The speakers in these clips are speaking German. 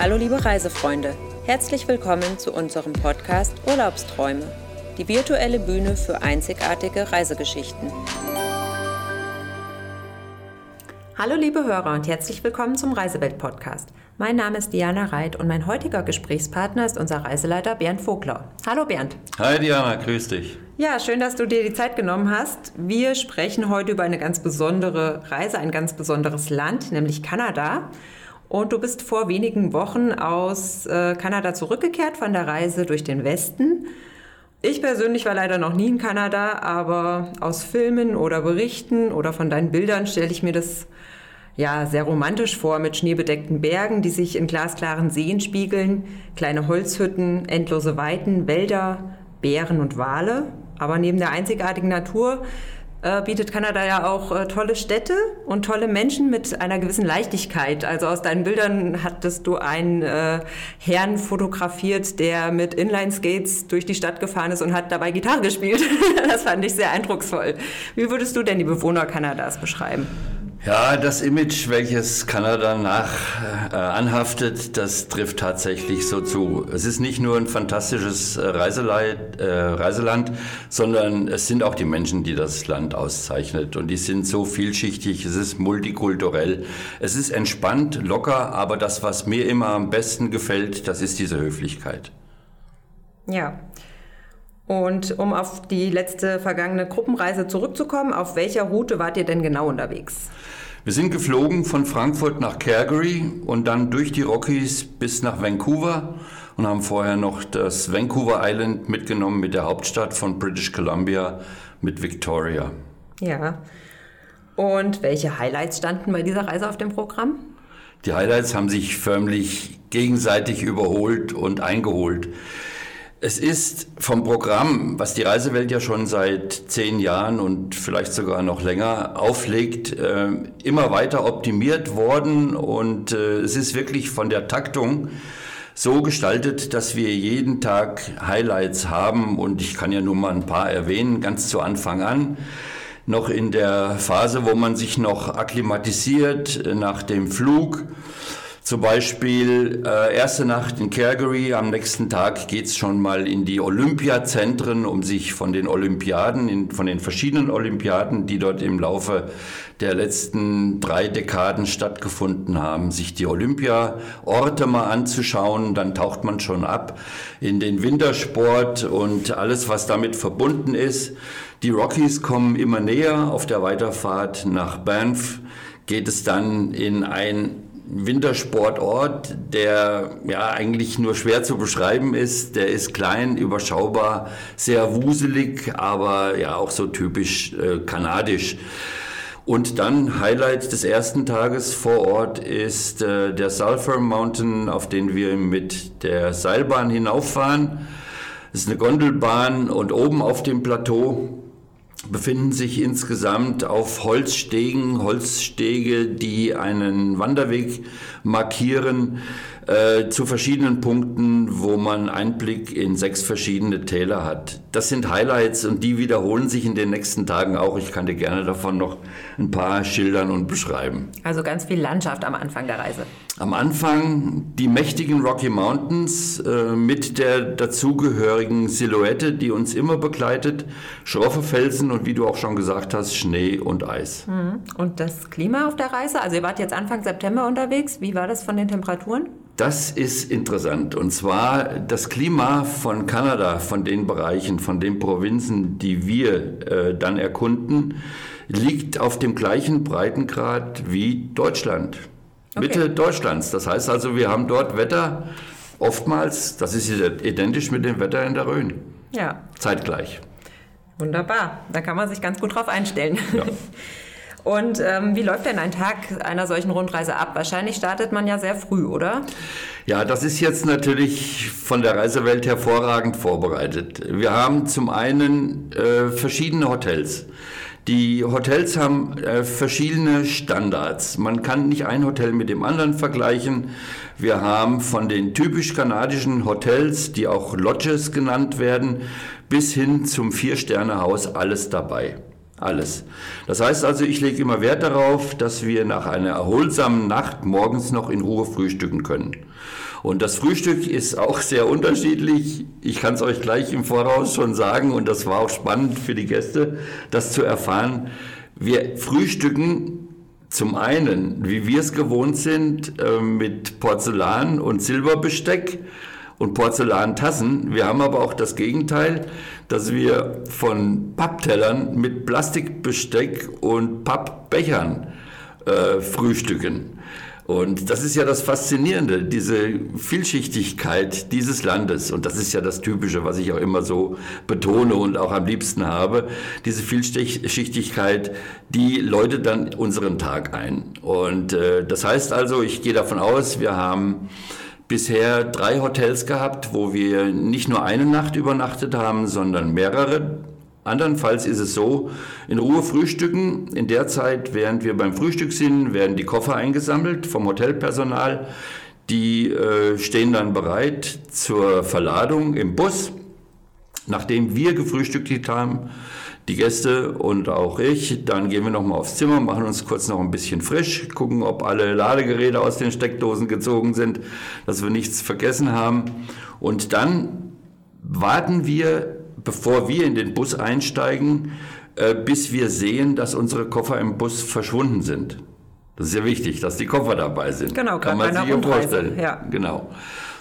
Hallo liebe Reisefreunde, herzlich willkommen zu unserem Podcast Urlaubsträume, die virtuelle Bühne für einzigartige Reisegeschichten. Hallo liebe Hörer und herzlich willkommen zum Reisewelt-Podcast. Mein Name ist Diana Reit und mein heutiger Gesprächspartner ist unser Reiseleiter Bernd Vogler. Hallo Bernd. Hi Diana, grüß dich. Ja, schön, dass du dir die Zeit genommen hast. Wir sprechen heute über eine ganz besondere Reise, ein ganz besonderes Land, nämlich Kanada. Und du bist vor wenigen Wochen aus äh, Kanada zurückgekehrt von der Reise durch den Westen. Ich persönlich war leider noch nie in Kanada, aber aus Filmen oder Berichten oder von deinen Bildern stelle ich mir das ja sehr romantisch vor mit schneebedeckten Bergen, die sich in glasklaren Seen spiegeln, kleine Holzhütten, endlose Weiten, Wälder, Bären und Wale. Aber neben der einzigartigen Natur bietet Kanada ja auch äh, tolle Städte und tolle Menschen mit einer gewissen Leichtigkeit. Also aus deinen Bildern hattest du einen äh, Herrn fotografiert, der mit Inline-Skates durch die Stadt gefahren ist und hat dabei Gitarre gespielt. das fand ich sehr eindrucksvoll. Wie würdest du denn die Bewohner Kanadas beschreiben? Ja, das Image, welches Kanada nach äh, anhaftet, das trifft tatsächlich so zu. Es ist nicht nur ein fantastisches äh, Reiseleit, äh, Reiseland, sondern es sind auch die Menschen, die das Land auszeichnet. Und die sind so vielschichtig, es ist multikulturell, es ist entspannt, locker, aber das, was mir immer am besten gefällt, das ist diese Höflichkeit. Ja. Und um auf die letzte vergangene Gruppenreise zurückzukommen, auf welcher Route wart ihr denn genau unterwegs? Wir sind geflogen von Frankfurt nach Calgary und dann durch die Rockies bis nach Vancouver und haben vorher noch das Vancouver Island mitgenommen mit der Hauptstadt von British Columbia mit Victoria. Ja. Und welche Highlights standen bei dieser Reise auf dem Programm? Die Highlights haben sich förmlich gegenseitig überholt und eingeholt. Es ist vom Programm, was die Reisewelt ja schon seit zehn Jahren und vielleicht sogar noch länger auflegt, äh, immer weiter optimiert worden. Und äh, es ist wirklich von der Taktung so gestaltet, dass wir jeden Tag Highlights haben. Und ich kann ja nur mal ein paar erwähnen, ganz zu Anfang an. Noch in der Phase, wo man sich noch akklimatisiert äh, nach dem Flug. Zum Beispiel äh, erste Nacht in Calgary, am nächsten Tag geht's schon mal in die Olympiazentren, um sich von den Olympiaden, in, von den verschiedenen Olympiaden, die dort im Laufe der letzten drei Dekaden stattgefunden haben, sich die Olympiaorte mal anzuschauen. Dann taucht man schon ab in den Wintersport und alles, was damit verbunden ist. Die Rockies kommen immer näher. Auf der Weiterfahrt nach Banff geht es dann in ein Wintersportort, der ja eigentlich nur schwer zu beschreiben ist. Der ist klein, überschaubar, sehr wuselig, aber ja auch so typisch äh, kanadisch. Und dann Highlight des ersten Tages vor Ort ist äh, der Sulphur Mountain, auf den wir mit der Seilbahn hinauffahren. Es ist eine Gondelbahn und oben auf dem Plateau befinden sich insgesamt auf Holzstegen, Holzstege, die einen Wanderweg markieren, äh, zu verschiedenen Punkten, wo man Einblick in sechs verschiedene Täler hat. Das sind Highlights und die wiederholen sich in den nächsten Tagen auch. Ich kann dir gerne davon noch ein paar schildern und beschreiben. Also ganz viel Landschaft am Anfang der Reise. Am Anfang die mächtigen Rocky Mountains äh, mit der dazugehörigen Silhouette, die uns immer begleitet. Schroffe Felsen und wie du auch schon gesagt hast, Schnee und Eis. Mhm. Und das Klima auf der Reise? Also ihr wart jetzt Anfang September unterwegs. Wie war das von den Temperaturen? Das ist interessant. Und zwar das Klima von Kanada, von den Bereichen, von den Provinzen, die wir äh, dann erkunden, liegt auf dem gleichen Breitengrad wie Deutschland. Okay. Mitte Deutschlands. Das heißt also, wir haben dort Wetter oftmals, das ist identisch mit dem Wetter in der Rhön. Ja. Zeitgleich. Wunderbar. Da kann man sich ganz gut drauf einstellen. Ja. Und ähm, wie läuft denn ein Tag einer solchen Rundreise ab? Wahrscheinlich startet man ja sehr früh, oder? Ja, das ist jetzt natürlich von der Reisewelt hervorragend vorbereitet. Wir haben zum einen äh, verschiedene Hotels. Die Hotels haben äh, verschiedene Standards. Man kann nicht ein Hotel mit dem anderen vergleichen. Wir haben von den typisch kanadischen Hotels, die auch Lodges genannt werden, bis hin zum Vier-Sterne-Haus alles dabei. Alles. Das heißt also, ich lege immer Wert darauf, dass wir nach einer erholsamen Nacht morgens noch in Ruhe frühstücken können. Und das Frühstück ist auch sehr unterschiedlich. Ich kann es euch gleich im Voraus schon sagen und das war auch spannend für die Gäste, das zu erfahren. Wir frühstücken zum einen, wie wir es gewohnt sind, äh, mit Porzellan und Silberbesteck und Porzellantassen. Wir haben aber auch das Gegenteil, dass wir von Papptellern mit Plastikbesteck und Pappbechern äh, frühstücken. Und das ist ja das Faszinierende, diese Vielschichtigkeit dieses Landes. Und das ist ja das Typische, was ich auch immer so betone und auch am liebsten habe. Diese Vielschichtigkeit, die läutet dann unseren Tag ein. Und äh, das heißt also, ich gehe davon aus, wir haben bisher drei Hotels gehabt, wo wir nicht nur eine Nacht übernachtet haben, sondern mehrere. Andernfalls ist es so, in Ruhe frühstücken. In der Zeit, während wir beim Frühstück sind, werden die Koffer eingesammelt vom Hotelpersonal. Die äh, stehen dann bereit zur Verladung im Bus. Nachdem wir gefrühstückt haben, die Gäste und auch ich. Dann gehen wir nochmal aufs Zimmer, machen uns kurz noch ein bisschen frisch, gucken, ob alle Ladegeräte aus den Steckdosen gezogen sind, dass wir nichts vergessen haben. Und dann warten wir, bevor wir in den Bus einsteigen, äh, bis wir sehen, dass unsere Koffer im Bus verschwunden sind. Das ist ja wichtig, dass die Koffer dabei sind. Genau, kann man sich ja vorstellen. Ja. Genau.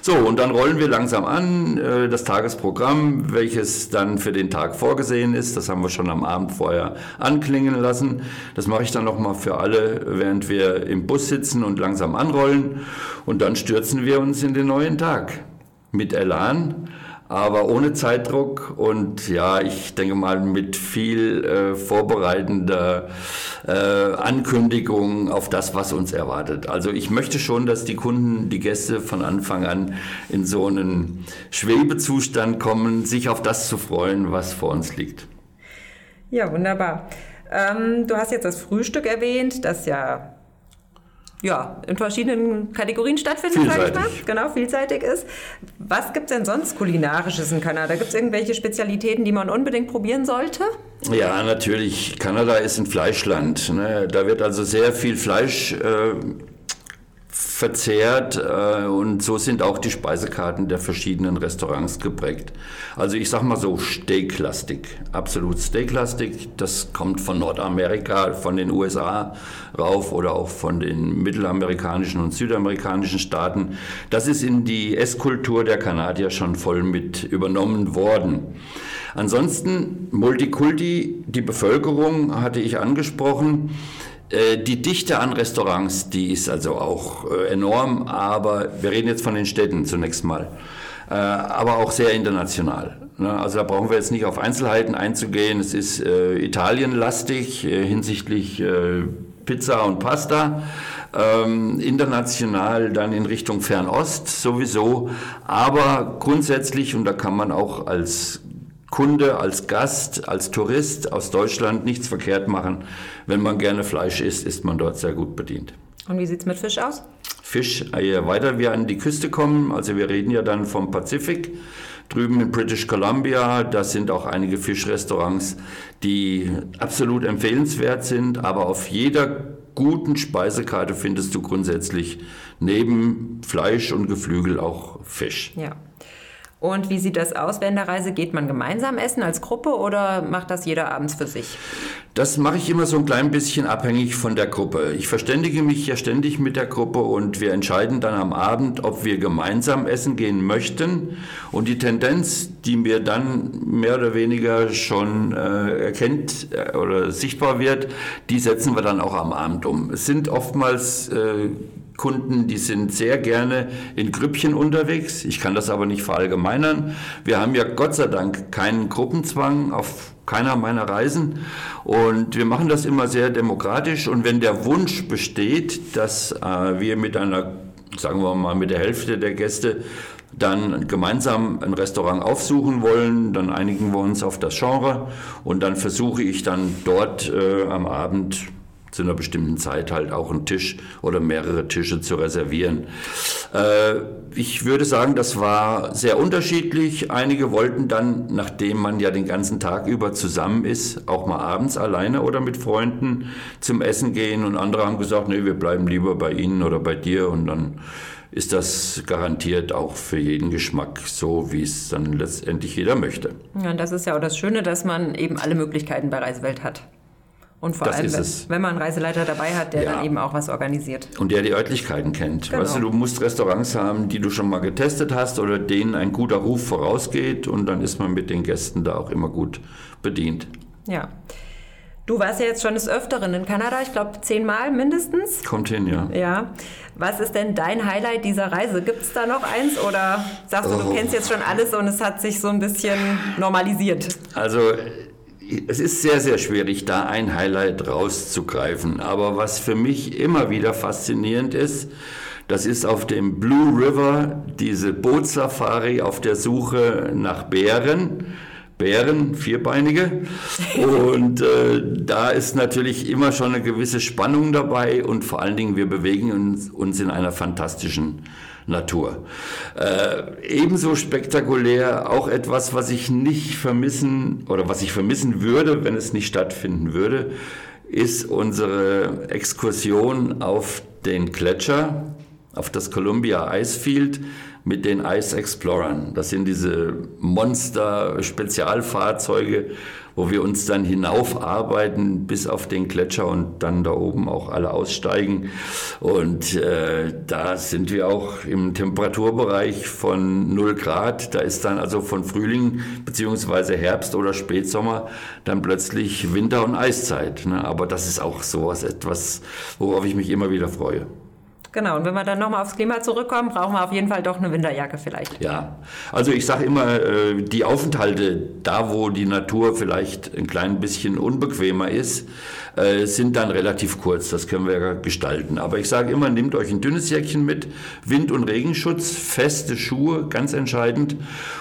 So, und dann rollen wir langsam an, äh, das Tagesprogramm, welches dann für den Tag vorgesehen ist. Das haben wir schon am Abend vorher anklingen lassen. Das mache ich dann nochmal für alle, während wir im Bus sitzen und langsam anrollen. Und dann stürzen wir uns in den neuen Tag mit Elan aber ohne Zeitdruck und ja, ich denke mal mit viel äh, vorbereitender äh, Ankündigung auf das, was uns erwartet. Also ich möchte schon, dass die Kunden, die Gäste von Anfang an in so einen Schwebezustand kommen, sich auf das zu freuen, was vor uns liegt. Ja, wunderbar. Ähm, du hast jetzt das Frühstück erwähnt, das ja ja, in verschiedenen Kategorien stattfindet, sage ich mal. Genau, vielseitig ist. Was gibt es denn sonst kulinarisches in Kanada? Gibt es irgendwelche Spezialitäten, die man unbedingt probieren sollte? Ja, natürlich. Kanada ist ein Fleischland. Ne? Da wird also sehr viel Fleisch äh, verzehrt äh, und so sind auch die Speisekarten der verschiedenen Restaurants geprägt. Also ich sag mal so Steaklastig, absolut Steaklastig. Das kommt von Nordamerika, von den USA rauf oder auch von den mittelamerikanischen und südamerikanischen Staaten. Das ist in die Esskultur der Kanadier schon voll mit übernommen worden. Ansonsten Multikulti, die Bevölkerung hatte ich angesprochen. Äh, die Dichte an Restaurants, die ist also auch äh, enorm, aber wir reden jetzt von den Städten zunächst mal, äh, aber auch sehr international. Ne? Also da brauchen wir jetzt nicht auf Einzelheiten einzugehen. Es ist italienlastig hinsichtlich Pizza und Pasta. Ähm, international dann in Richtung Fernost sowieso, aber grundsätzlich, und da kann man auch als Kunde, als Gast, als Tourist aus Deutschland nichts verkehrt machen. Wenn man gerne Fleisch isst, ist man dort sehr gut bedient. Und wie sieht es mit Fisch aus? Fisch, je äh, weiter wir an die Küste kommen, also wir reden ja dann vom Pazifik, drüben in British Columbia, da sind auch einige Fischrestaurants, die absolut empfehlenswert sind, aber auf jeder guten Speisekarte findest du grundsätzlich neben Fleisch und Geflügel auch Fisch. Ja. Und wie sieht das aus während der Reise? Geht man gemeinsam essen als Gruppe oder macht das jeder abends für sich? Das mache ich immer so ein klein bisschen abhängig von der Gruppe. Ich verständige mich ja ständig mit der Gruppe und wir entscheiden dann am Abend, ob wir gemeinsam essen gehen möchten. Und die Tendenz, die mir dann mehr oder weniger schon äh, erkennt äh, oder sichtbar wird, die setzen wir dann auch am Abend um. Es sind oftmals äh, Kunden, die sind sehr gerne in Grüppchen unterwegs. Ich kann das aber nicht verallgemeinern. Wir haben ja Gott sei Dank keinen Gruppenzwang auf keiner meiner Reisen und wir machen das immer sehr demokratisch und wenn der Wunsch besteht, dass äh, wir mit einer, sagen wir mal, mit der Hälfte der Gäste dann gemeinsam ein Restaurant aufsuchen wollen, dann einigen wir uns auf das Genre und dann versuche ich dann dort äh, am Abend zu einer bestimmten Zeit halt auch einen Tisch oder mehrere Tische zu reservieren. Äh, ich würde sagen, das war sehr unterschiedlich. Einige wollten dann, nachdem man ja den ganzen Tag über zusammen ist, auch mal abends alleine oder mit Freunden zum Essen gehen und andere haben gesagt, nee, wir bleiben lieber bei Ihnen oder bei dir und dann ist das garantiert auch für jeden Geschmack so, wie es dann letztendlich jeder möchte. Ja, und das ist ja auch das Schöne, dass man eben alle Möglichkeiten bei Reisewelt hat. Und vor das allem, wenn, wenn, man einen Reiseleiter dabei hat, der ja. dann eben auch was organisiert. Und der die Örtlichkeiten kennt. Genau. Weißt du, du musst Restaurants haben, die du schon mal getestet hast oder denen ein guter Ruf vorausgeht und dann ist man mit den Gästen da auch immer gut bedient. Ja. Du warst ja jetzt schon des Öfteren in Kanada, ich glaube zehnmal mindestens. Kommt hin, ja. Ja. Was ist denn dein Highlight dieser Reise? Gibt es da noch eins oder sagst du, oh. du kennst jetzt schon alles und es hat sich so ein bisschen normalisiert? Also es ist sehr, sehr schwierig, da ein Highlight rauszugreifen. Aber was für mich immer wieder faszinierend ist, das ist auf dem Blue River diese Bootsafari auf der Suche nach Bären. Bären, vierbeinige. Und äh, da ist natürlich immer schon eine gewisse Spannung dabei und vor allen Dingen, wir bewegen uns, uns in einer fantastischen Natur. Äh, ebenso spektakulär auch etwas, was ich nicht vermissen oder was ich vermissen würde, wenn es nicht stattfinden würde, ist unsere Exkursion auf den Gletscher, auf das Columbia Icefield mit den Ice Explorern. Das sind diese Monster-Spezialfahrzeuge, wo wir uns dann hinaufarbeiten bis auf den Gletscher und dann da oben auch alle aussteigen. Und äh, da sind wir auch im Temperaturbereich von 0 Grad. Da ist dann also von Frühling beziehungsweise Herbst oder Spätsommer dann plötzlich Winter- und Eiszeit. Ne? Aber das ist auch sowas etwas, worauf ich mich immer wieder freue. Genau, und wenn wir dann nochmal aufs Klima zurückkommen, brauchen wir auf jeden Fall doch eine Winterjacke vielleicht. Ja, also ich sage immer, äh, die Aufenthalte da, wo die Natur vielleicht ein klein bisschen unbequemer ist, äh, sind dann relativ kurz. Das können wir gestalten. Aber ich sage immer, nehmt euch ein dünnes Jäckchen mit, Wind- und Regenschutz, feste Schuhe, ganz entscheidend.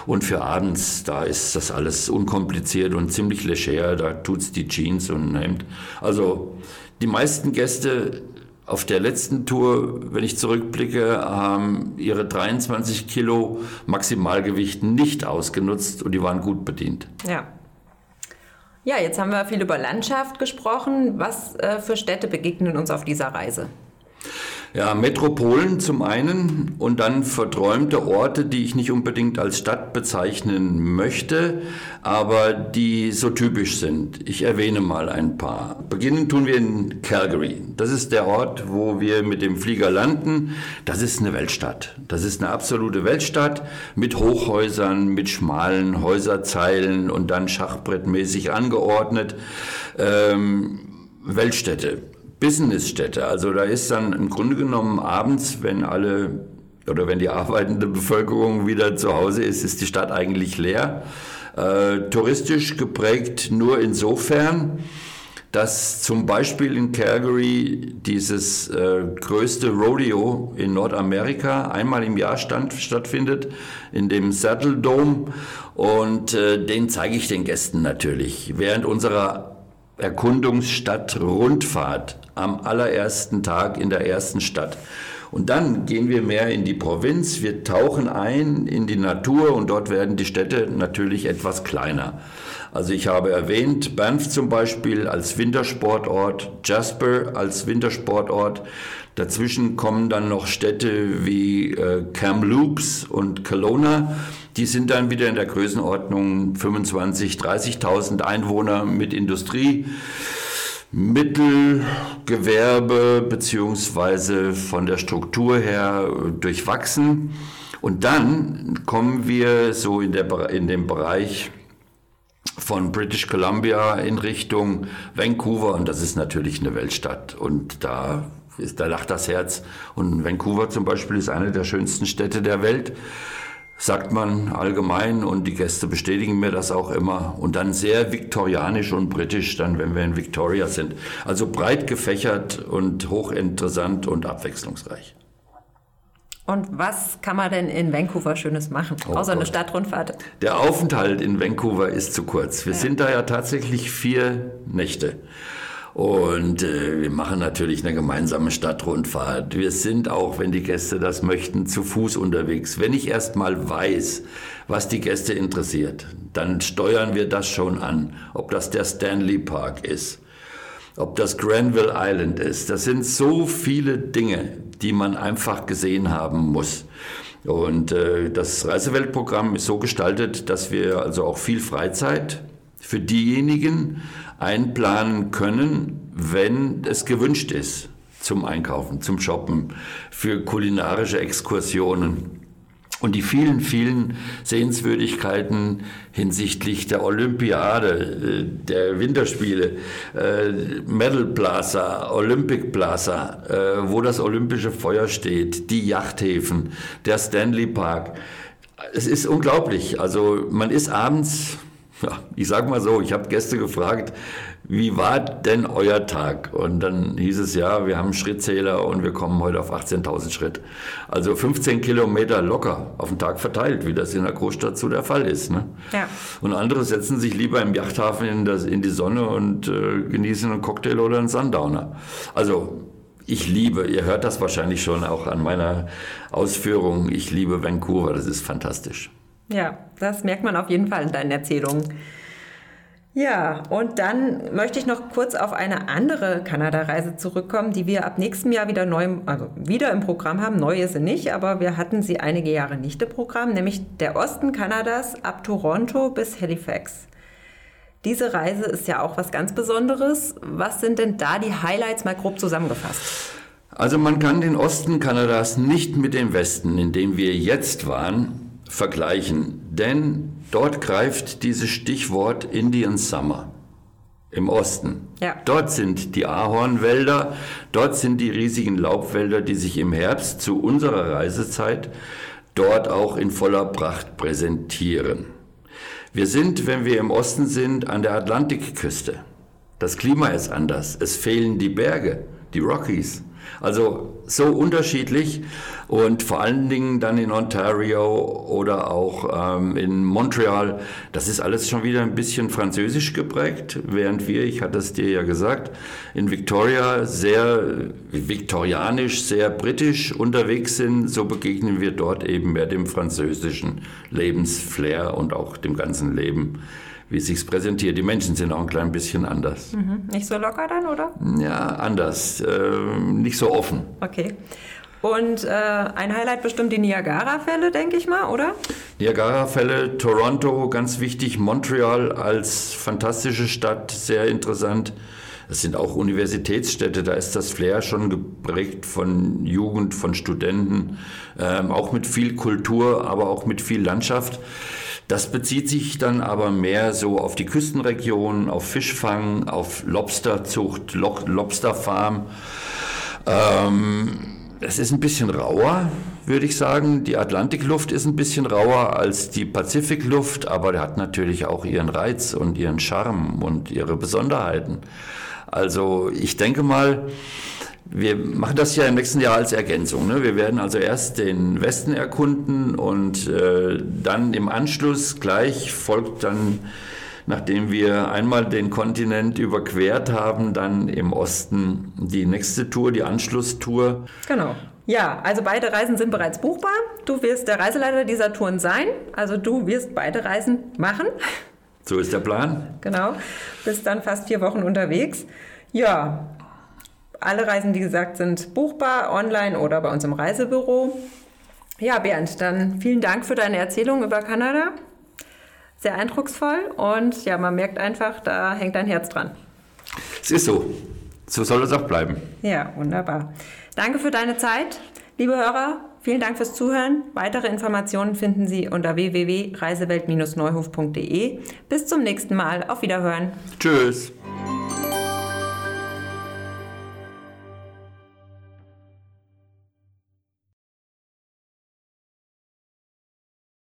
Und für abends, da ist das alles unkompliziert und ziemlich leger. Da tut es die Jeans und ein Hemd. Also die meisten Gäste auf der letzten Tour, wenn ich zurückblicke, haben ihre 23 Kilo Maximalgewicht nicht ausgenutzt und die waren gut bedient. Ja. Ja, jetzt haben wir viel über Landschaft gesprochen. Was äh, für Städte begegnen uns auf dieser Reise? Ja, Metropolen zum einen und dann verträumte Orte, die ich nicht unbedingt als Stadt bezeichnen möchte, aber die so typisch sind. Ich erwähne mal ein paar. Beginnen tun wir in Calgary. Das ist der Ort, wo wir mit dem Flieger landen. Das ist eine Weltstadt. Das ist eine absolute Weltstadt mit Hochhäusern, mit schmalen Häuserzeilen und dann schachbrettmäßig angeordnet. Ähm, Weltstädte. Businessstädte. Also da ist dann im Grunde genommen abends, wenn alle oder wenn die arbeitende Bevölkerung wieder zu Hause ist, ist die Stadt eigentlich leer. Äh, touristisch geprägt nur insofern, dass zum Beispiel in Calgary dieses äh, größte Rodeo in Nordamerika einmal im Jahr stand, stattfindet, in dem Saddle Dome. Und äh, den zeige ich den Gästen natürlich. Während unserer Erkundungsstadt Rundfahrt am allerersten Tag in der ersten Stadt. Und dann gehen wir mehr in die Provinz, wir tauchen ein in die Natur und dort werden die Städte natürlich etwas kleiner. Also ich habe erwähnt, Banff zum Beispiel als Wintersportort, Jasper als Wintersportort. Dazwischen kommen dann noch Städte wie äh, Kamloops und Kelowna. Die sind dann wieder in der Größenordnung 25, 30.000 Einwohner mit Industrie. Mittelgewerbe beziehungsweise von der Struktur her durchwachsen. Und dann kommen wir so in, der, in dem Bereich von British Columbia in Richtung Vancouver. Und das ist natürlich eine Weltstadt. Und da ist, da lacht das Herz. Und Vancouver zum Beispiel ist eine der schönsten Städte der Welt sagt man allgemein und die Gäste bestätigen mir das auch immer. Und dann sehr viktorianisch und britisch, dann wenn wir in Victoria sind. Also breit gefächert und hochinteressant und abwechslungsreich. Und was kann man denn in Vancouver Schönes machen, oh außer Gott. eine Stadtrundfahrt? Der Aufenthalt in Vancouver ist zu kurz. Wir ja. sind da ja tatsächlich vier Nächte. Und äh, wir machen natürlich eine gemeinsame Stadtrundfahrt. Wir sind auch, wenn die Gäste das möchten, zu Fuß unterwegs. Wenn ich erst mal weiß, was die Gäste interessiert, dann steuern wir das schon an. Ob das der Stanley Park ist, ob das Granville Island ist. Das sind so viele Dinge, die man einfach gesehen haben muss. Und äh, das Reiseweltprogramm ist so gestaltet, dass wir also auch viel Freizeit für diejenigen einplanen können, wenn es gewünscht ist zum Einkaufen, zum Shoppen, für kulinarische Exkursionen. Und die vielen, vielen Sehenswürdigkeiten hinsichtlich der Olympiade, äh, der Winterspiele, äh, Medal Plaza, Olympic Plaza, äh, wo das olympische Feuer steht, die Yachthäfen, der Stanley Park. Es ist unglaublich. Also man ist abends ja, ich sag mal so, ich habe Gäste gefragt, wie war denn euer Tag? Und dann hieß es ja, wir haben einen Schrittzähler und wir kommen heute auf 18.000 Schritt. Also 15 Kilometer locker auf den Tag verteilt, wie das in der Großstadt so der Fall ist. Ne? Ja. Und andere setzen sich lieber im Yachthafen in, das, in die Sonne und äh, genießen einen Cocktail oder einen Sundowner. Also ich liebe, ihr hört das wahrscheinlich schon auch an meiner Ausführung, ich liebe Vancouver, das ist fantastisch. Ja, das merkt man auf jeden Fall in deinen Erzählungen. Ja, und dann möchte ich noch kurz auf eine andere Kanada-Reise zurückkommen, die wir ab nächstem Jahr wieder neu, also wieder im Programm haben. Neu ist sie nicht, aber wir hatten sie einige Jahre nicht im Programm, nämlich der Osten Kanadas ab Toronto bis Halifax. Diese Reise ist ja auch was ganz Besonderes. Was sind denn da die Highlights mal grob zusammengefasst? Also man kann den Osten Kanadas nicht mit dem Westen, in dem wir jetzt waren, vergleichen, denn dort greift dieses Stichwort Indian Summer im Osten. Ja. Dort sind die Ahornwälder, dort sind die riesigen Laubwälder, die sich im Herbst zu unserer Reisezeit dort auch in voller Pracht präsentieren. Wir sind, wenn wir im Osten sind, an der Atlantikküste. Das Klima ist anders. Es fehlen die Berge, die Rockies. Also so unterschiedlich und vor allen Dingen dann in Ontario oder auch ähm, in Montreal, das ist alles schon wieder ein bisschen französisch geprägt, während wir, ich hatte es dir ja gesagt, in Victoria sehr viktorianisch, sehr britisch unterwegs sind, so begegnen wir dort eben mehr dem französischen Lebensflair und auch dem ganzen Leben wie es sich präsentiert. Die Menschen sind auch ein klein bisschen anders. Mhm. Nicht so locker dann, oder? Ja, anders. Äh, nicht so offen. Okay. Und äh, ein Highlight bestimmt die Niagara-Fälle, denke ich mal, oder? Niagara-Fälle, Toronto, ganz wichtig, Montreal als fantastische Stadt, sehr interessant. Es sind auch Universitätsstädte, da ist das Flair schon geprägt von Jugend, von Studenten, ähm, auch mit viel Kultur, aber auch mit viel Landschaft. Das bezieht sich dann aber mehr so auf die Küstenregion, auf Fischfang, auf Lobsterzucht, Lobsterfarm. Ähm, es ist ein bisschen rauer, würde ich sagen. Die Atlantikluft ist ein bisschen rauer als die Pazifikluft, aber der hat natürlich auch ihren Reiz und ihren Charme und ihre Besonderheiten. Also ich denke mal, wir machen das ja im nächsten Jahr als Ergänzung. Ne? Wir werden also erst den Westen erkunden und äh, dann im Anschluss gleich folgt dann, nachdem wir einmal den Kontinent überquert haben, dann im Osten die nächste Tour, die Anschlusstour. Genau. Ja, also beide Reisen sind bereits buchbar. Du wirst der Reiseleiter dieser Touren sein. Also du wirst beide Reisen machen. So ist der Plan. Genau. Bist dann fast vier Wochen unterwegs. Ja, alle Reisen, wie gesagt, sind buchbar online oder bei uns im Reisebüro. Ja, Bernd, dann vielen Dank für deine Erzählung über Kanada. Sehr eindrucksvoll und ja, man merkt einfach, da hängt dein Herz dran. Es ist so. So soll es auch bleiben. Ja, wunderbar. Danke für deine Zeit. Liebe Hörer, vielen Dank fürs Zuhören. Weitere Informationen finden Sie unter www.reisewelt-neuhof.de. Bis zum nächsten Mal. Auf Wiederhören. Tschüss.